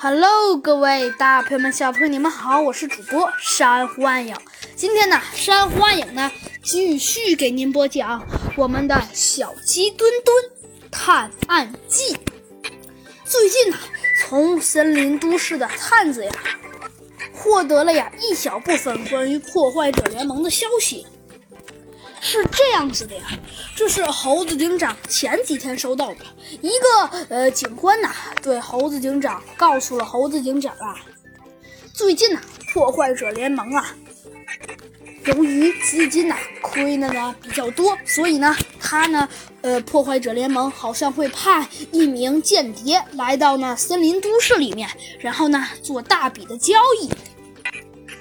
Hello，各位大朋友们、小朋友，你们好，我是主播珊瑚暗影。今天呢，珊瑚暗影呢继续给您播讲我们的《小鸡墩墩探案记》。最近呢，从森林都市的探子呀，获得了呀一小部分关于破坏者联盟的消息。是这样子的呀，这是猴子警长前几天收到的。一个呃警官呐，对猴子警长告诉了猴子警长啊，最近呐，破坏者联盟啊，由于资金呐亏的呢比较多，所以呢，他呢，呃，破坏者联盟好像会派一名间谍来到呢森林都市里面，然后呢做大笔的交易。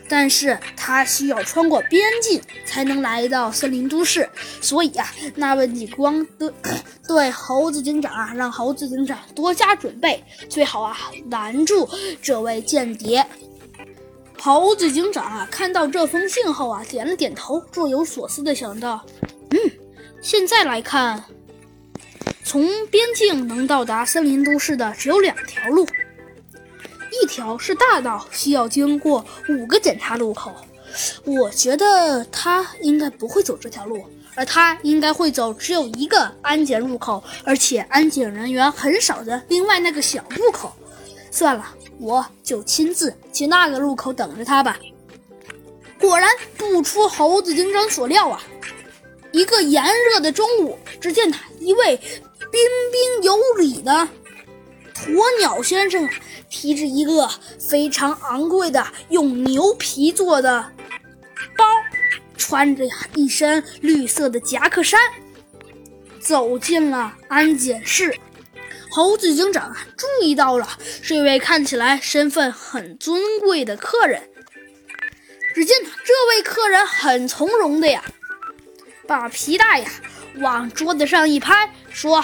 但是他需要穿过边境才能来到森林都市，所以啊，那位李光对 对猴子警长啊，让猴子警长多加准备，最好啊拦住这位间谍。猴子警长啊，看到这封信后啊，点了点头，若有所思的想到：嗯，现在来看，从边境能到达森林都市的只有两条路。一条是大道，需要经过五个检查路口。我觉得他应该不会走这条路，而他应该会走只有一个安检入口，而且安检人员很少的另外那个小路口。算了，我就亲自去那个路口等着他吧。果然不出猴子警长所料啊，一个炎热的中午，只见他一位彬彬有礼的鸵鸟先生。提着一个非常昂贵的用牛皮做的包，穿着呀一身绿色的夹克衫，走进了安检室。猴子警长啊，注意到了这位看起来身份很尊贵的客人。只见这位客人很从容的呀，把皮带呀往桌子上一拍，说。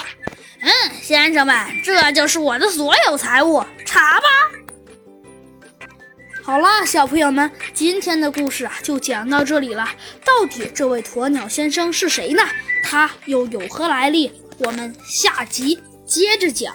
嗯，先生们，这就是我的所有财物，查吧。好啦，小朋友们，今天的故事啊就讲到这里了。到底这位鸵鸟先生是谁呢？他又有何来历？我们下集接着讲。